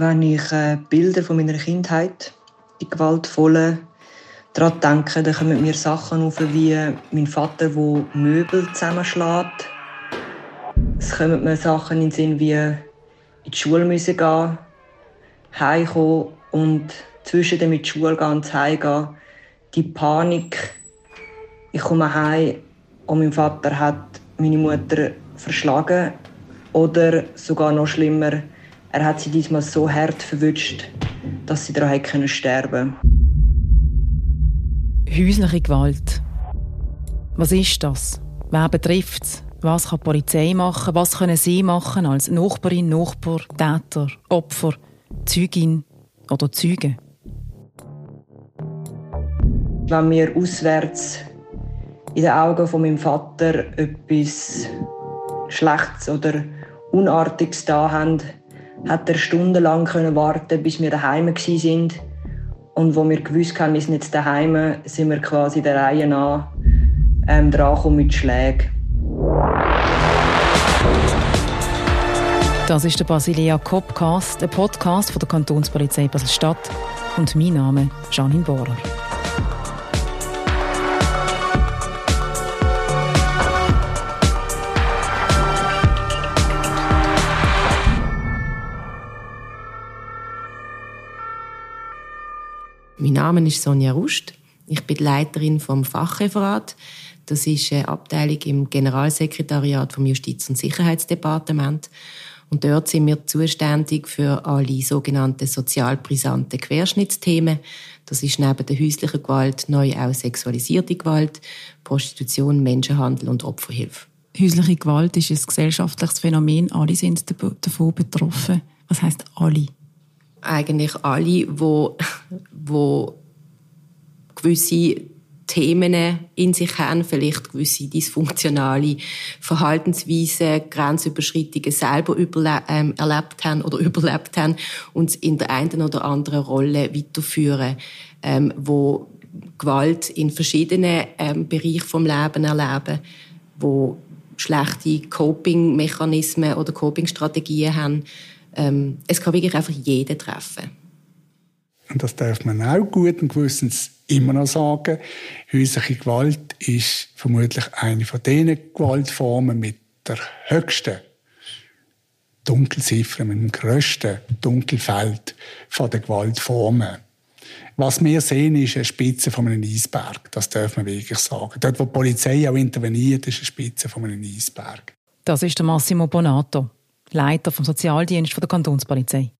wenn ich äh, Bilder von meiner Kindheit, die gewaltvollen, daran denke, dann kommen mir Sachen auf, wie mein Vater, der Möbel zusammenschlägt. Es kommen mir Sachen in den Sinn, wie in die Schule müssen gehen, heimkommen und zwischen dem in die Schule gehen und heimgehen. Die Panik. Ich komme heim und mein Vater hat meine Mutter verschlagen. Oder sogar noch schlimmer, er hat sie diesmal so hart verwünscht, dass sie daran können sterben Häusliche Gewalt. Was ist das? Wer betrifft es? Was kann die Polizei machen? Was können Sie machen als Nachbarin, Nachbar, Täter, Opfer, Zeugin oder Zeuge? Wenn wir auswärts in den Augen von meinem Vater etwas Schlechtes oder Unartiges da haben, hat er stundenlang warten, bis wir daheim sind. Und wo wir gewusst haben, wir sind jetzt daheim, sind wir quasi der Reihe nach ähm, dran mit Schlägen. Das ist der Basilia Copcast, ein Podcast von der Kantonspolizei Basel-Stadt. Und mein Name ist Janine Bohrer. Mein Name ist Sonja Rust. Ich bin Leiterin vom Fachreferat. Das ist eine Abteilung im Generalsekretariat vom Justiz- und Sicherheitsdepartement. Und dort sind wir zuständig für alle sogenannten sozial brisanten Querschnittsthemen. Das ist neben der häuslichen Gewalt neu auch sexualisierte Gewalt, Prostitution, Menschenhandel und Opferhilfe. Häusliche Gewalt ist ein gesellschaftliches Phänomen. Alle sind davon betroffen. Was heißt alle? Eigentlich alle, wo, wo gewisse Themen in sich haben, vielleicht gewisse dysfunktionale Verhaltensweisen, Grenzüberschreitungen selber ähm, erlebt haben oder überlebt haben und in der einen oder anderen Rolle weiterführen, ähm, wo Gewalt in verschiedenen ähm, Bereichen vom Leben erleben, wo schlechte Coping-Mechanismen oder Coping-Strategien haben, ähm, es kann wirklich einfach jeden treffen. Und das darf man auch gut und gewissens immer noch sagen. Häusliche Gewalt ist vermutlich eine von den Gewaltformen mit der höchsten Dunkelziffer, mit dem grössten Dunkelfeld von den Gewaltformen. Was wir sehen, ist eine Spitze von einem Eisberg. Das darf man wirklich sagen. Dort, wo die Polizei auch interveniert, ist eine Spitze von einem Eisberg. Das ist der Massimo Bonato. Leiter vom Sozialdienst der Kantonspolizei.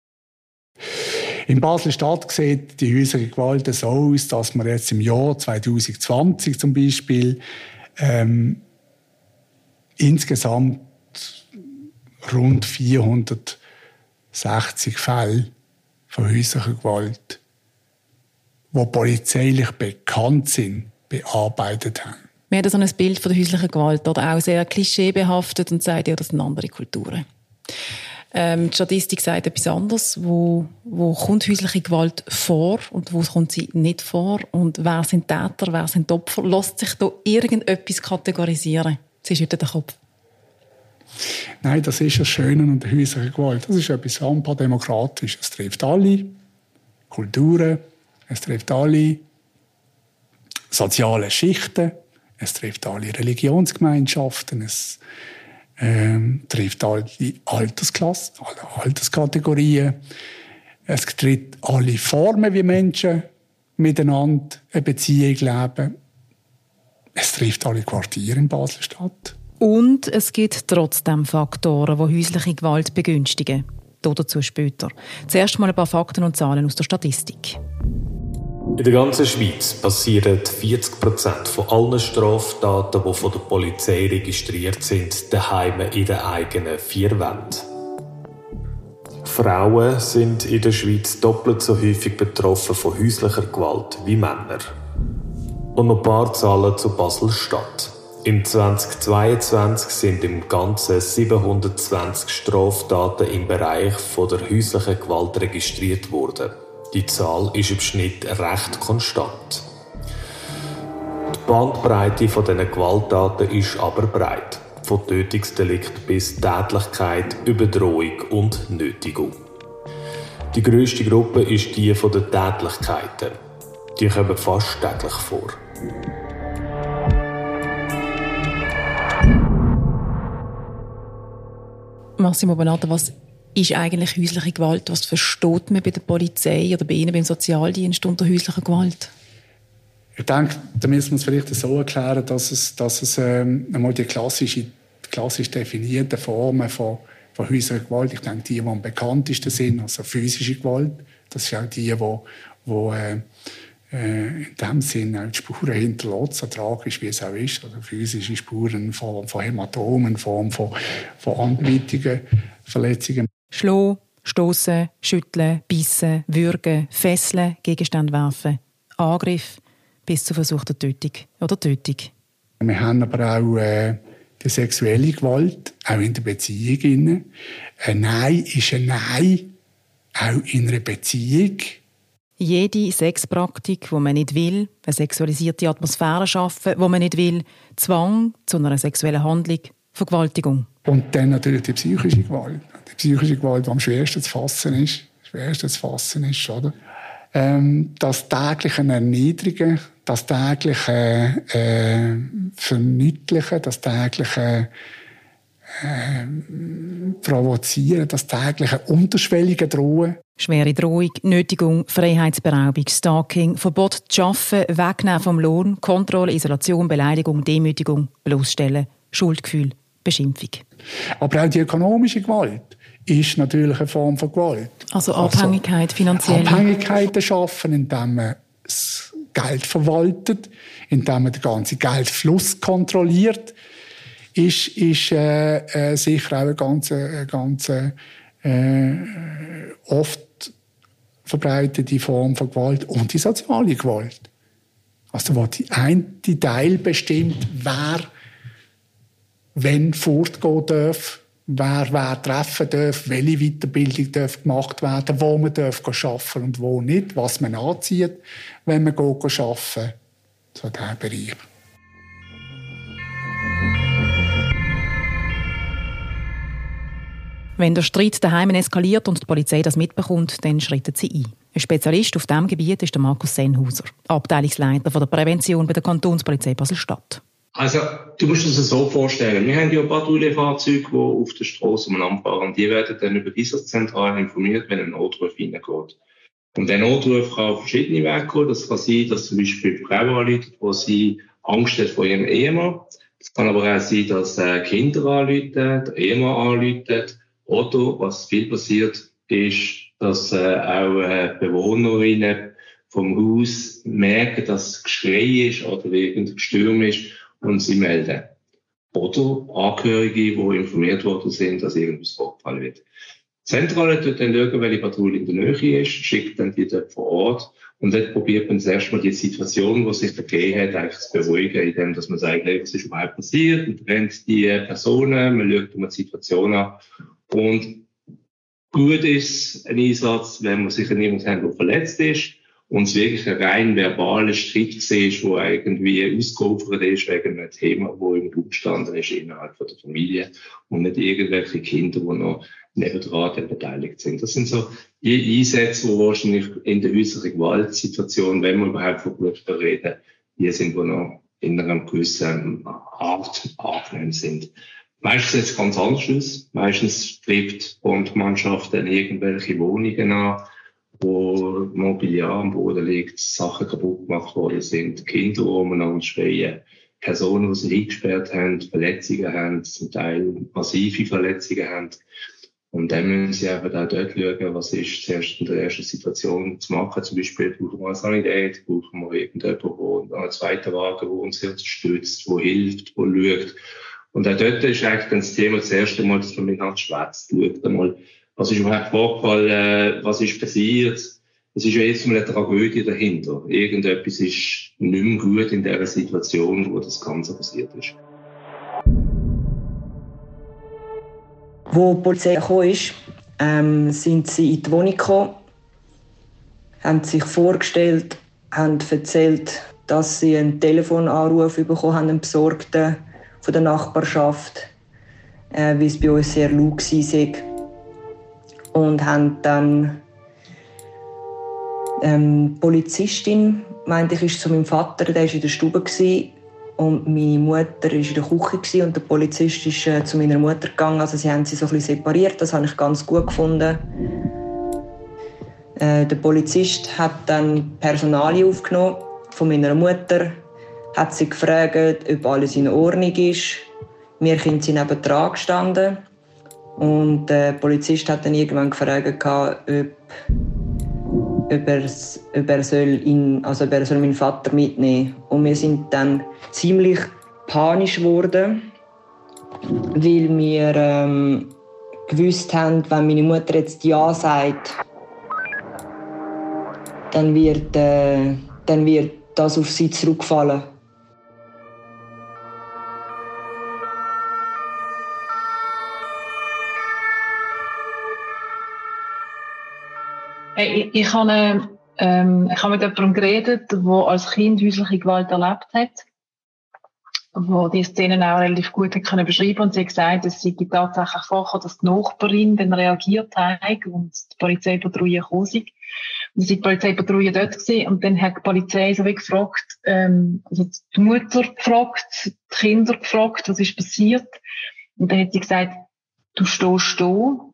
In Basel-Stadt sieht die häusliche Gewalt so aus, dass wir jetzt im Jahr 2020 zum Beispiel ähm, insgesamt rund 460 Fälle von häuslicher Gewalt, die polizeilich bekannt sind, bearbeitet haben. Wir haben so ein Bild von der häuslichen Gewalt oder auch sehr klischeebehaftet und sagt ja, das sind andere Kulturen. Ähm, die Statistik sagt etwas anderes. Wo, wo kommt häusliche Gewalt vor und wo kommt sie nicht vor? Und wer sind Täter, wer sind Opfer? Lässt sich da irgendetwas kategorisieren? Sie heute der Kopf. Nein, das ist das Schöne an der häuslichen Gewalt. Das ist etwas super demokratisch. Es trifft alle Kulturen, es trifft alle soziale Schichten, es trifft alle Religionsgemeinschaften, es ähm, trifft alle Altersklassen, alle Alterskategorien. Es trifft alle Formen, wie Menschen miteinander eine Beziehung leben. Es trifft alle Quartiere in Basel-Stadt. Und es gibt trotzdem Faktoren, die häusliche Gewalt begünstigen. Dazu später. Zuerst mal ein paar Fakten und Zahlen aus der Statistik. In der ganzen Schweiz passieren 40% von allen Straftaten, die von der Polizei registriert sind, daheim in den eigenen vier Wänden. Frauen sind in der Schweiz doppelt so häufig betroffen von häuslicher Gewalt wie Männer. Und noch ein paar Zahlen zu Basel-Stadt. Im 2022 sind im Ganzen 720 Straftaten im Bereich von der häuslichen Gewalt registriert worden. Die Zahl ist im Schnitt recht konstant. Die Bandbreite von diesen Gewalttaten ist aber breit. Von Tötungsdelikt bis Tätlichkeit, Überdrohung und Nötigung. Die grösste Gruppe ist die den Tätlichkeiten. Die kommen fast täglich vor. Massimo Bonato, was ist eigentlich häusliche Gewalt? Was versteht man bei der Polizei oder bei Ihnen beim Sozialdienst unter häuslicher Gewalt? Ich denke, da müssen wir es vielleicht so erklären, dass es, dass es ähm, einmal die klassische, klassisch definierten Formen von, von häuslicher Gewalt, ich denke, die, die am bekanntesten sind, also physische Gewalt, das sind auch die, die, die äh, äh, in dem Sinne auch die Spuren hinterlässt, so tragisch wie es auch ist. Also physische Spuren Form von Hämatomen, Form von, von anderweitigen Verletzungen. Schlagen, stoßen, schütteln, bissen, würgen, fesseln, Gegenstände werfen, Angriff bis zur versuchten Tötung oder Tötung. Wir haben aber auch äh, die sexuelle Gewalt, auch in der Beziehung. Ein Nein ist ein Nein, auch in einer Beziehung. Jede Sexpraktik, wo man nicht will, eine sexualisierte Atmosphäre schaffen, wo man nicht will, Zwang zu einer sexuellen Handlung, Vergewaltigung. Und dann natürlich die psychische Gewalt. Psychische Gewalt, die am schwersten zu fassen ist. Schwersten zu fassen ist, oder? Ähm, das tägliche Erniedrigen, das tägliche äh, Verniedlichen, das tägliche äh, Provozieren, das tägliche unterschwellige Drohen. Schwere Drohung, Nötigung, Freiheitsberaubung, Stalking, Verbot zu arbeiten, Wegnehmen vom Lohn, Kontrolle, Isolation, Beleidigung, Demütigung, bloßstellen, Schuldgefühl, Beschimpfung. Aber auch die ökonomische Gewalt ist natürlich eine Form von Gewalt. Also Abhängigkeit, finanziell. Abhängigkeiten schaffen, indem man das Geld verwaltet, indem man den ganzen Geldfluss kontrolliert, ist, ist äh, äh, sicher auch eine ganz, eine ganz äh, oft verbreitete Form von Gewalt und die soziale Gewalt. Also wo die eine Teil bestimmt, wer wenn fortgehen darf, wer wer treffen darf, welche Weiterbildung darf gemacht werden, wo man darf arbeiten und wo nicht, was man anzieht, wenn man arbeiten. So dieser Bereich. Wenn der Streit daheim eskaliert und die Polizei das mitbekommt, dann schritten sie ein. Ein Spezialist auf diesem Gebiet ist der Markus Sennhauser, Abteilungsleiter der Prävention bei der Kantonspolizei Basel-Stadt. Also, du musst es so vorstellen. Wir haben ja Patrouillenfahrzeuge, die auf der Straße umeinander fahren. Die werden dann über diese Zentrale informiert, wenn ein Notruf reingeht. Und der Notruf kann auf verschiedene Wege gehen. Das kann sein, dass zum Beispiel die Frau anruft, wo sie Angst hat vor ihrem Ehemann. Es kann aber auch sein, dass Kinder anrufen, der Ehemann anruft. Oder, was viel passiert, ist, dass äh, auch äh, Bewohnerinnen vom Haus merken, dass Geschrei ist oder irgendein Gestürm ist und sie melden. Oder Angehörige, die informiert worden sind, dass irgendwas vorgefallen wird. Die Zentrale tut dann schauen, welche Patrouille in der Nähe ist, schickt dann die dort vor Ort und dort probiert man zuerst mal die Situation, die sich ergeben hat, eigentlich zu beruhigen, indem dass man sagt, hey, was ist überhaupt passiert, man trennt die Personen, man schaut um die Situation an und gut ist ein Einsatz, wenn man sich an jemanden hat, der verletzt ist und es wirklich ein rein verbaler Streit ist, wo irgendwie ausgeopfert ist wegen einem Thema, wo im Raum gestanden ist innerhalb der Familie und nicht irgendwelche Kinder, die noch nebendran beteiligt sind. Das sind so die Einsätze, die wahrscheinlich in der häuslichen Gewaltsituation, wenn wir überhaupt von Gewalt reden, die sind, die noch in einer gewissen Art angenehm sind. Meistens es ganz anders. Meistens trifft die Mannschaft dann irgendwelche Wohnungen an, wo Mobiliar am Boden liegt, Sachen kaputt gemacht worden sind, Kinder umeinander schreien, Personen, die sie eingesperrt haben, Verletzungen haben, zum Teil massive Verletzungen haben. Und dann müssen sie eben auch dort schauen, was ist zuerst in der ersten Situation zu machen. Zum Beispiel brauchen wir eine Sanität, brauchen wir irgendjemanden, der einen zweiten Wagen, der uns unterstützt, der hilft, der schaut. Und auch dort ist eigentlich dann das Thema das erste Mal, dass man miteinander schwätzt, schaut einmal, was ist überhaupt vorgefallen, äh, was ist passiert. Es ist ja jetzt mal eine Tragödie dahinter. Irgendetwas ist nicht mehr gut in der Situation, wo das Ganze passiert ist. Wo die Polizei gekommen ist, ähm, sind sie in die Wohnung gekommen, haben sich vorgestellt, haben erzählt, dass sie einen Telefonanruf bekommen haben, einen Besorgten von der Nachbarschaft, äh, wie es bei uns sehr laut war. Und haben dann Ähm, Polizistin meinte ich, ist zu meinem Vater, der war in der Stube und meine Mutter war in der Küche und der Polizist ist äh, zu meiner Mutter gegangen. Also sie haben sie so ein separiert, das habe ich ganz gut gefunden. Äh, der Polizist hat dann Personal aufgenommen von meiner Mutter, hat sie gefragt, ob alles in Ordnung ist. Wir Kinder sind neben dran gestanden. Und der Polizist hat dann irgendwann gefragt, ob ob er, ob er, soll ihn, also ob er soll meinen Vater mitnehmen Und wir sind dann ziemlich panisch geworden, weil wir ähm, gewusst haben, wenn meine Mutter jetzt Ja sagt, dann wird, äh, dann wird das auf sie zurückfallen. Hey, ich, habe, ähm, ich habe mit jemandem geredet, der als Kind häusliche Gewalt erlebt hat, wo die Szenen auch relativ gut hat können beschreiben und sie hat gesagt, es sei tatsächlich vorgekommen, dass die Nachbarin dann reagiert hat und die Polizeipatrouille gekommen ist. Und sind die Polizeipatrouille dort gewesen und dann hat die Polizei so wie gefragt, ähm, also die Mutter gefragt, die Kinder gefragt, was ist passiert. Und dann hat sie gesagt, du stehst da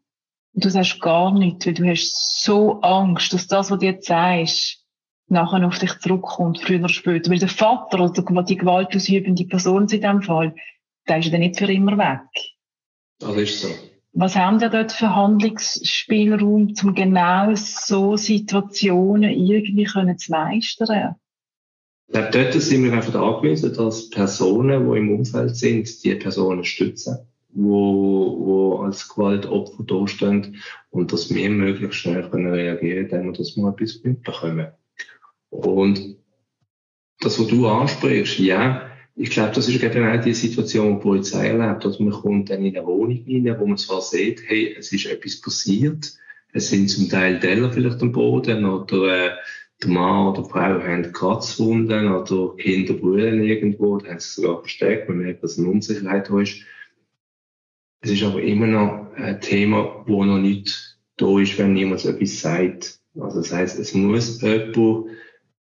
du sagst gar nichts, weil du hast so Angst, dass das, was du jetzt sagst, nachher auf dich zurückkommt, früher oder später. Weil der Vater oder die gewaltausübende Person in diesem Fall, der ist ja dann nicht für immer weg. Das ist so. Was haben wir dort für Handlungsspielraum, um genau so Situationen irgendwie können zu meistern? Ich glaube, dort sind wir einfach angewiesen, dass Personen, die im Umfeld sind, die Personen stützen wo, wo als Gewaltopfer dastehen und dass wir möglichst schnell können reagieren können, dass wir etwas mitbekommen. Und das, was du ansprichst, ja, ich glaube, das ist eben auch die Situation, die die Polizei erlebt. Also man kommt dann in eine Wohnung rein, wo man zwar sieht, hey, es ist etwas passiert, es sind zum Teil Teller vielleicht am Boden oder äh, der Mann oder die Frau haben Kratzwunden oder Kinder brüllen irgendwo, da haben sie sogar versteckt, man merkt, dass eine Unsicherheit da ist. Es ist aber immer noch ein Thema, wo noch nicht da ist, wenn jemand etwas sagt. Also das heißt, es muss jemand,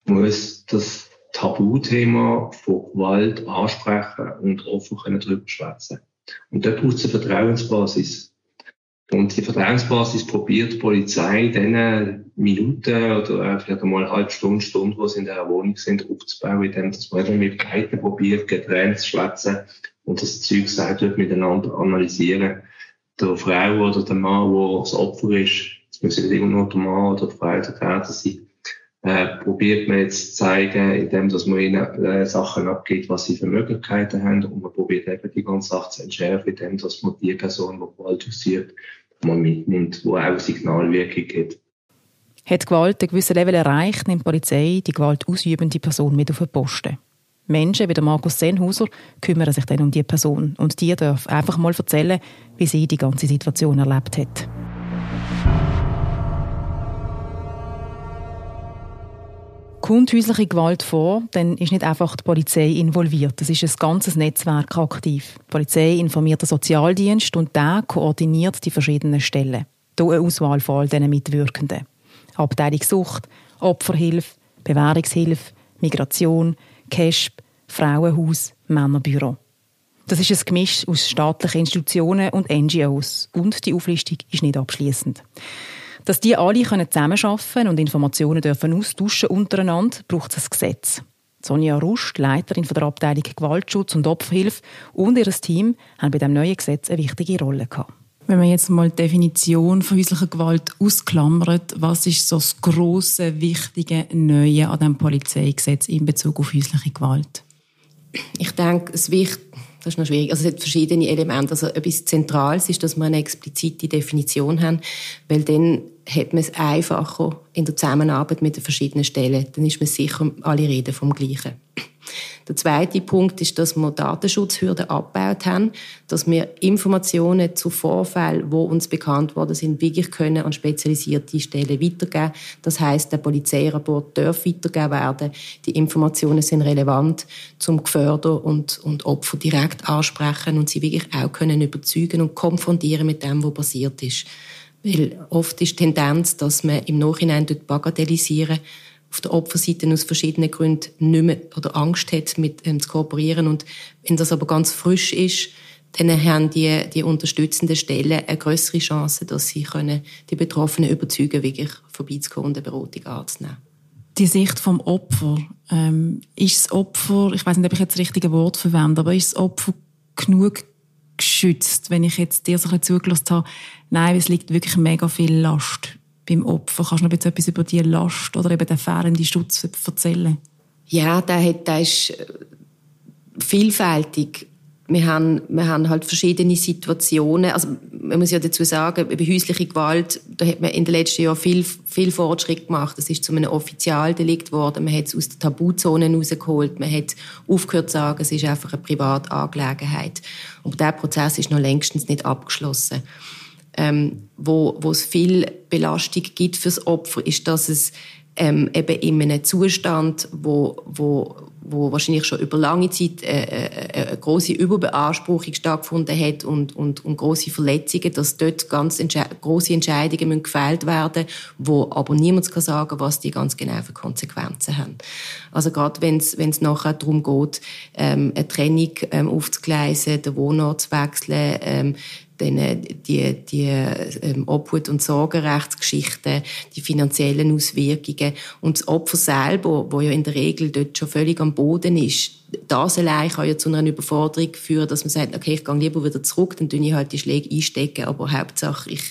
muss das Tabuthema von Gewalt ansprechen und offen können darüber schwätzen. Und da braucht es eine Vertrauensbasis. Und die Vertrauensbasis probiert die Polizei dann Minuten oder vielleicht einmal eine halbe Stunde, Stunde, wo sie in der Wohnung sind, aufzubauen, indem man mit beiden probiert, getrennt zu schwätzen und das Zeug gesagt wird, miteinander analysieren. Der Frau oder der Mann, der das Opfer ist, es müssen nicht immer nur der Mann oder die Frau der Täter sein, äh, probiert man jetzt zu zeigen, indem dass man ihnen äh, Sachen abgibt, was sie für Möglichkeiten haben und man probiert eben die ganze Sache zu entschärfen, indem dass man die Person, die Gewalt ausübt, mal mitnimmt, wo auch Signalwirkung gibt. Hat Gewalt ein gewisses Level erreicht, nimmt die Polizei die Gewalt ausübende Person mit auf den Posten. Menschen wie der Markus Sennhauser kümmern sich dann um die Person und die darf einfach mal erzählen, wie sie die ganze Situation erlebt hat. Kommt häusliche Gewalt vor, dann ist nicht einfach die Polizei involviert. Es ist ein ganzes Netzwerk aktiv. Die Polizei informiert den Sozialdienst und der koordiniert die verschiedenen Stellen. Hier eine Auswahl von all diesen Mitwirkenden. Abteilung Sucht, Opferhilfe, Bewährungshilfe, Migration, KESP, Frauenhaus, Männerbüro. Das ist ein Gemisch aus staatlichen Institutionen und NGOs. Und die Auflistung ist nicht abschließend. Dass die alle zusammenarbeiten und Informationen dürfen austauschen untereinander, braucht es ein Gesetz. Sonja Rust, Leiterin der Abteilung Gewaltschutz und Opferhilfe und ihr Team haben bei dem neuen Gesetz eine wichtige Rolle gehabt. Wenn man jetzt mal die Definition von häuslicher Gewalt ausklammert, was ist so das grosse, wichtige Neue an dem Polizeigesetz in Bezug auf häusliche Gewalt? Ich denke, es wichtig, das ist noch schwierig. Also es hat verschiedene Elemente. Also etwas Zentrales ist, dass wir eine explizite Definition haben, weil dann hat man es einfacher in der Zusammenarbeit mit den verschiedenen Stellen. Dann ist man sicher, alle reden vom Gleichen. Der zweite Punkt ist, dass wir Datenschutzhürden abgebaut haben, dass wir Informationen zu Vorfällen, wo uns bekannt worden sind, wirklich können an spezialisierte Stellen weitergeben. Das heißt, der Polizeirapport darf weitergegeben werden. Die Informationen sind relevant zum Geförder und, und Opfer direkt ansprechen und sie wirklich auch können überzeugen und konfrontieren mit dem, was passiert ist. Weil oft ist die Tendenz, dass man im Nachhinein bagatellisieren auf der Opferseite aus verschiedenen Gründen nicht mehr oder Angst hat, mit ähm, zu kooperieren. Und wenn das aber ganz frisch ist, dann haben die, die unterstützenden Stellen eine größere Chance, dass sie können die Betroffenen überzeugen, wirklich vorbeizukommen und eine Beratung anzunehmen. Die Sicht vom Opfer, ähm, ist das Opfer, ich weiß nicht, ob ich jetzt das richtige Wort verwende, aber ist das Opfer genug geschützt, wenn ich jetzt dir so ein zugelassen habe, nein, es liegt wirklich mega viel Last beim Opfer. Kannst du noch etwas über die Last oder eben den fehlenden Schutz erzählen? Ja, der, hat, der ist äh, vielfältig. Wir haben, wir haben halt verschiedene Situationen. Also, man muss ja dazu sagen, bei häuslicher Gewalt, da hat man in den letzten Jahren viel, viel Fortschritt gemacht. Das ist zu einem Offizialdelikt geworden. Man hat es aus der Tabuzone rausgeholt. Man hat aufgehört zu sagen, es ist einfach eine Privatangelegenheit. Und der Prozess ist noch längstens nicht abgeschlossen ähm, wo, wo es viel Belastung gibt fürs Opfer, ist, dass es ähm, eben in einem Zustand, wo, wo, wo wahrscheinlich schon über lange Zeit äh, äh, eine große Überbeanspruchung stattgefunden hat und, und, und große Verletzungen, dass dort ganz entsche große Entscheidungen müssen gefällt werden, wo aber niemand kann sagen, was die ganz genau für Konsequenzen haben. Also gerade wenn es nachher darum geht, ähm, eine Trennung ähm, aufzugleisen, den Wohnort zu wechseln, ähm, dann die, die ähm, Obhut- und Sorgerechtsgeschichten, die finanziellen Auswirkungen und das Opfer selber, wo ja in der Regel dort schon völlig am Boden ist, das allein kann ja zu einer Überforderung führen, dass man sagt, okay, ich gehe lieber wieder zurück, dann tue ich halt die Schläge einstecken, aber Hauptsache, ich,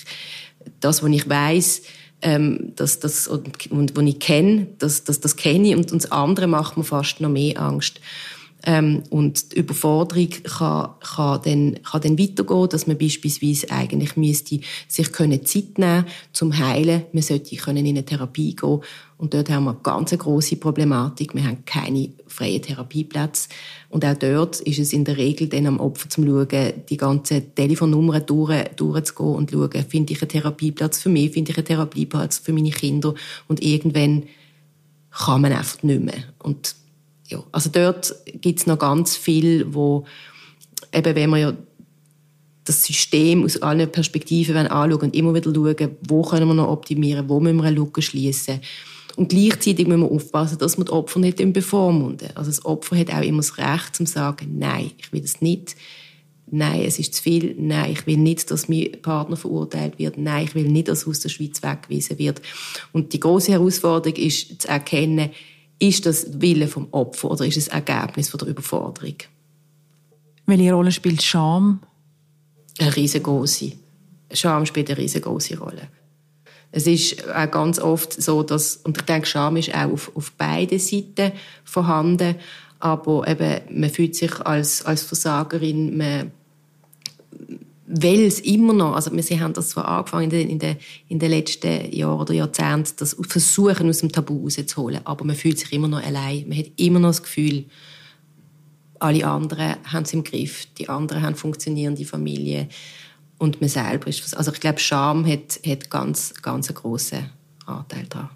das, was ich weiß, ähm, das, das, und, und was ich kenne, das, das, das kenne ich und, und das andere macht mir fast noch mehr Angst. Ähm, und die Überforderung kann, kann, dann, kann dann weitergehen, dass man beispielsweise eigentlich müsste sich können Zeit nehmen zum Heilen. Man sollte können in eine Therapie gehen. Und dort haben wir eine ganz große Problematik. Wir haben keine freien Therapieplätze. Und auch dort ist es in der Regel dann am Opfer zum Schauen, die ganzen Telefonnummern durch, durchzugehen und schauen, finde ich einen Therapieplatz für mich, finde ich einen Therapieplatz für meine Kinder. Und irgendwann kann man einfach nicht mehr. Und ja, also dort gibt es noch ganz viel, wo eben, wenn man ja das System aus allen Perspektiven anschauen und immer wieder schauen, wo können wir noch optimieren, wo müssen wir eine Lücke schließen. Und gleichzeitig müssen wir aufpassen, dass wir die Opfer nicht bevormunden. Also das Opfer hat auch immer das Recht, zu sagen, nein, ich will das nicht. Nein, es ist zu viel. Nein, ich will nicht, dass mein Partner verurteilt wird. Nein, ich will nicht, dass aus der Schweiz weggewiesen wird. Und die große Herausforderung ist zu erkennen, ist das Wille vom Opfer oder ist es Ergebnis von der Überforderung? Welche Rolle spielt Scham? Eine riesengroße. Scham spielt eine riesengroße Rolle. Es ist auch ganz oft so, dass, und ich denke, Scham ist auch auf, auf beiden Seiten vorhanden, aber eben, man fühlt sich als, als Versagerin, man weil es immer noch, also wir haben das zwar angefangen in den, in den, letzten Jahren oder Jahrzehnten, das Versuchen aus dem Tabu rauszuholen, aber man fühlt sich immer noch allein. Man hat immer noch das Gefühl, alle anderen haben es im Griff, die anderen haben funktionierende Familie und man selber ist, also ich glaube, Scham hat, hat ganz, ganz einen grossen Anteil daran.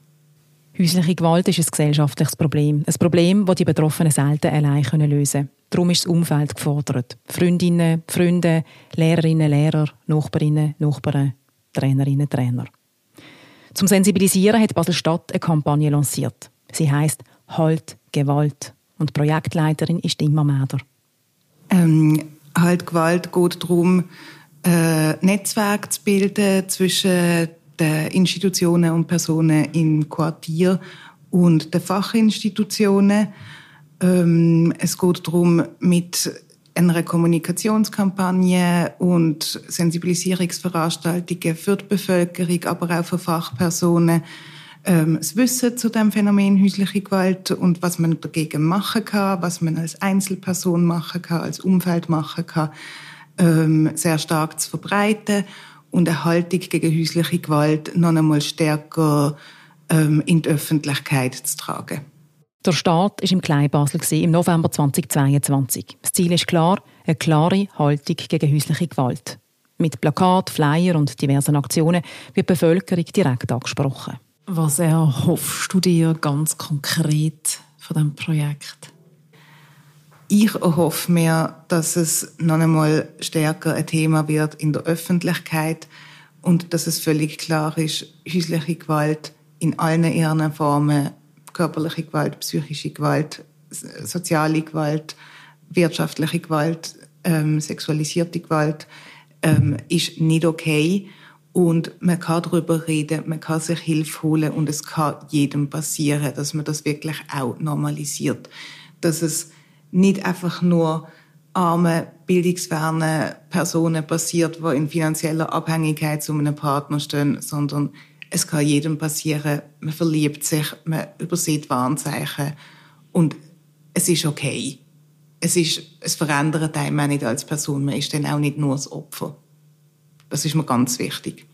Häusliche Gewalt ist ein gesellschaftliches Problem. Ein Problem, das die Betroffenen selten allein lösen können. Darum ist das Umfeld gefordert. Freundinnen, Freunde, Lehrerinnen, Lehrer, Nachbarinnen, Nachbarn, Trainerinnen, Trainer. Zum Sensibilisieren hat Basel-Stadt eine Kampagne lanciert. Sie heißt Halt Gewalt. Und die Projektleiterin ist Imma Mäder. Ähm, halt Gewalt geht darum, äh, Netzwerk zu bilden zwischen den Institutionen und Personen im Quartier und den Fachinstitutionen. Ähm, es geht darum, mit einer Kommunikationskampagne und Sensibilisierungsveranstaltungen für die Bevölkerung, aber auch für Fachpersonen, ähm, das Wissen zu dem Phänomen häusliche Gewalt und was man dagegen machen kann, was man als Einzelperson machen kann, als Umfeld machen kann, ähm, sehr stark zu verbreiten und eine Haltung gegen häusliche Gewalt noch einmal stärker in die Öffentlichkeit zu tragen. Der Start war im Kleinbasel im November 2022. Das Ziel ist klar, eine klare Haltung gegen häusliche Gewalt. Mit Plakat, Flyer und diversen Aktionen wird die Bevölkerung direkt angesprochen. Was erhoffst du dir ganz konkret von diesem Projekt? Ich erhoffe mir, dass es noch einmal stärker ein Thema wird in der Öffentlichkeit und dass es völlig klar ist, häusliche Gewalt in allen ihren Formen, körperliche Gewalt, psychische Gewalt, soziale Gewalt, wirtschaftliche Gewalt, ähm, sexualisierte Gewalt, ähm, ist nicht okay. Und man kann darüber reden, man kann sich Hilfe holen und es kann jedem passieren, dass man das wirklich auch normalisiert. Dass es nicht einfach nur arme, bildungsferne Personen passiert, die in finanzieller Abhängigkeit zu einem Partner stehen, sondern es kann jedem passieren. Man verliebt sich, man übersieht Warnzeichen und es ist okay. Es, ist, es verändert einem auch nicht als Person. Man ist dann auch nicht nur das Opfer. Das ist mir ganz wichtig.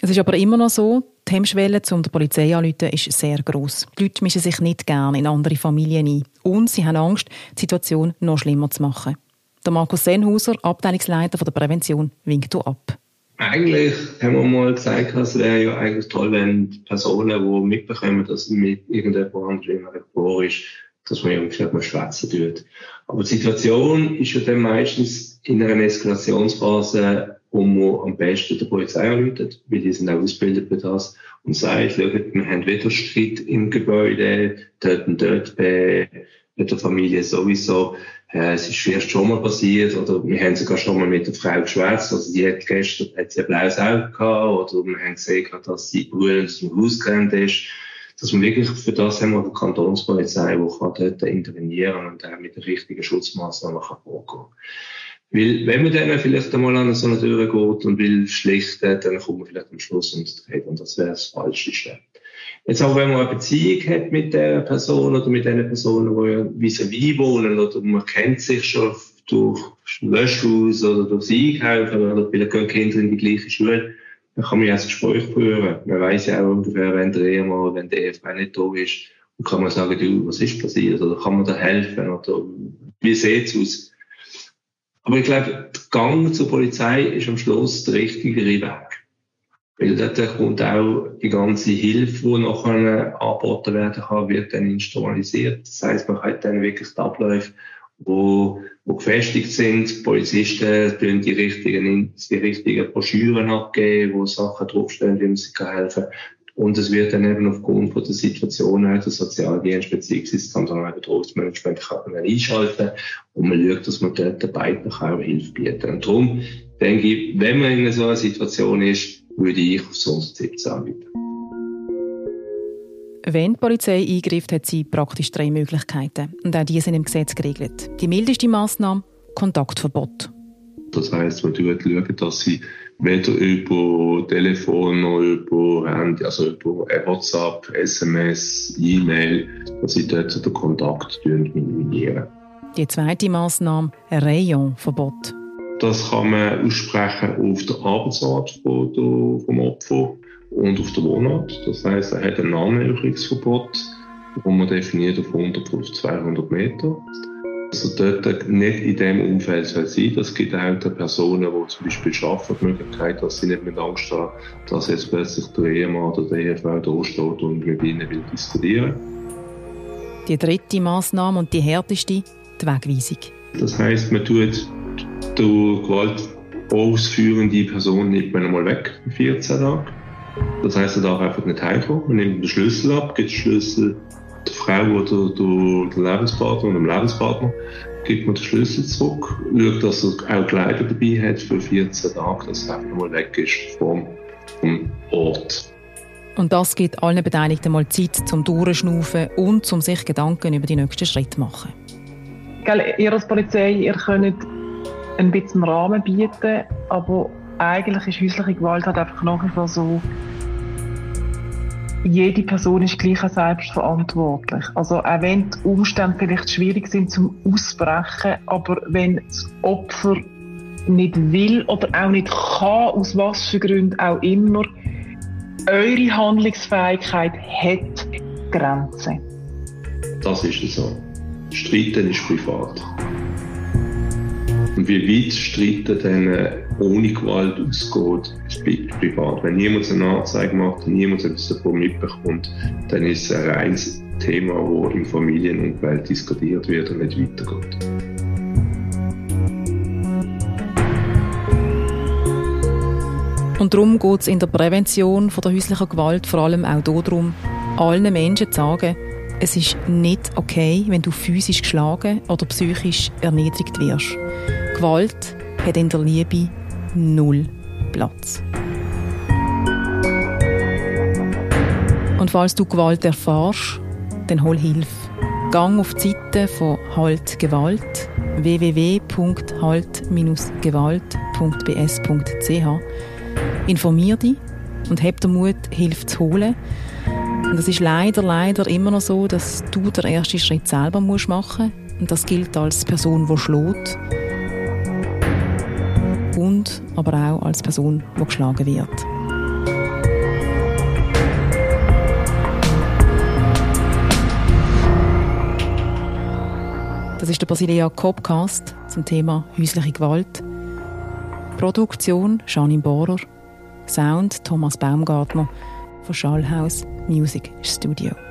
Es ist aber immer noch so, die Hemmschwelle, um der Polizei anzurufen, ist sehr gross. Die Leute mischen sich nicht gerne in andere Familien ein. Und sie haben Angst, die Situation noch schlimmer zu machen. Der Markus Senhauser, Abteilungsleiter der Prävention, winkt ab. Eigentlich haben wir mal gesagt, es wäre ja eigentlich toll, wenn die Personen, die mitbekommen, dass mit irgendjemand anderem in ist, dass man irgendwie mal schwätzen tut. Aber die Situation ist ja dann meistens in einer Eskalationsphase wo man am besten der Polizei anruft, weil die sind auch ausgebildet für das, und sagt, schaut, wir haben wieder Streit im Gebäude, dort und dort bei der Familie sowieso. Äh, es ist erst schon mal passiert, oder wir haben sogar schon mal mit der Frau geschwätzt, also die hat gestern, hat sie ein blaues Auge gehabt, oder wir haben gesehen, dass sie brüllend aus dem Haus gerannt ist dass man wirklich für das haben wir die Kantonspolizei, die kann dort intervenieren und auch mit den richtigen Schutzmaßnahmen kann vorgehen. Weil, wenn man dann vielleicht einmal an so eine Tür geht und will schlichten, dann kommt man vielleicht am Schluss ums Drehen. Und das wäre das Falscheste. Jetzt aber, wenn man eine Beziehung hat mit der Person oder mit den Personen, die ja vis-à-vis wohnen, oder man kennt sich schon durch Löschhaus oder durch Einkaufen, oder vielleicht gehen Kinder in die gleiche Schule, dann kann man ja ein Gespräch führen. Man weiß ja auch ungefähr, wenn der Ehemann, wenn der Ehefrau nicht da ist, und kann man sagen, du, was ist passiert, oder kann man da helfen, oder wie sieht's aus? Aber ich glaube, der Gang zur Polizei ist am Schluss der richtige Weg. Weil dort kommt auch die ganze Hilfe, die nachher angeboten werden kann, wird dann instrumentalisiert. Das heisst, man hat dann wirklich die Abläufe, wo, wo gefestigt sind. Die Polizisten tun die richtigen, die richtigen Broschüren abgeben, wo Sachen draufstehen, wie man helfen kann. Und es wird dann eben aufgrund von der Situation auch der Sozialdienst bzw. das kantonale Bedrohungsmanagement einschalten und man schaut, dass man dort den beiden auch Hilfe bieten Und darum denke ich, wenn man in so einer Situation ist, würde ich auf so 117 anbieten. Wenn die Polizei eingreift, hat sie praktisch drei Möglichkeiten. Und auch die sind im Gesetz geregelt. Die mildeste Massnahme, Kontaktverbot. Das heisst, man schaut, dass sie weder über Telefon noch über Handy, also über WhatsApp, SMS, E-Mail, dass sie dort den Kontakt minimieren. Die zweite Massnahme, Rayonverbot. Das kann man aussprechen auf der Arbeitsort vom Opfer und auf der Wohnort. Das heisst, er hat ein Annäherungsverbot, das man definiert auf 100 auf 200 Meter. Also dort nicht in dem Umfeld soll sein. Das gibt auch den Personen, die zum Beispiel arbeiten, die Möglichkeit, dass sie nicht mit Angst haben, dass jetzt plötzlich der Ehemann oder der Ehefrau da steht und mit ihnen will diskutieren. Die dritte Massnahme und die härteste, die Wegweisung. Das heisst, man tut die Gewalt ausführende Person nicht mehr einmal weg, 14 Tage. Das heisst, er darf einfach nicht heimkommen. Man nimmt den Schlüssel ab, gibt den Schlüssel der Frau oder der, der Lebenspartner oder dem Lebenspartner, gibt man den Schlüssel zurück, schaut, dass er auch Kleider dabei hat für 14 Tage, dass er einfach mal weg ist vom, vom Ort. Und das gibt allen Beteiligten mal Zeit zum Durchschnaufen und zum sich Gedanken über die nächsten Schritte zu machen. Ihr als Polizei, ihr könnt ein bisschen Rahmen bieten, aber eigentlich ist häusliche Gewalt halt einfach nach wie vor so, jede Person ist gleich selbst verantwortlich. Also auch wenn die Umstände vielleicht schwierig sind zum Ausbrechen, aber wenn das Opfer nicht will oder auch nicht kann, aus was für Gründen auch immer, eure Handlungsfähigkeit hat Grenzen. Das ist so. Streiten ist privat. Und wie weit Streiten dann ohne Gewalt ausgeht, ist privat. Wenn niemand eine Anzeige macht und niemand etwas davon mitbekommt, dann ist es ein reines Thema, das im Familienumfeld diskutiert wird und nicht weitergeht. Und darum geht es in der Prävention von der häuslichen Gewalt vor allem auch darum, allen Menschen zu sagen, es ist nicht okay, wenn du physisch geschlagen oder psychisch erniedrigt wirst. Gewalt hat in der Liebe null Platz. Und falls du Gewalt erfährst, dann hol Hilfe. Gang auf die Seite von Halt Gewalt www.halt-gewalt.bs.ch Informier dich und hab den Mut, Hilfe zu holen. Und es ist leider, leider immer noch so, dass du den ersten Schritt selber machen musst. Und das gilt als Person, die schlägt. Und aber auch als Person, die geschlagen wird. Das ist der Basilia Copcast zum Thema häusliche Gewalt. Produktion Janine Bohrer. Sound Thomas Baumgartner von Schallhaus Music Studio.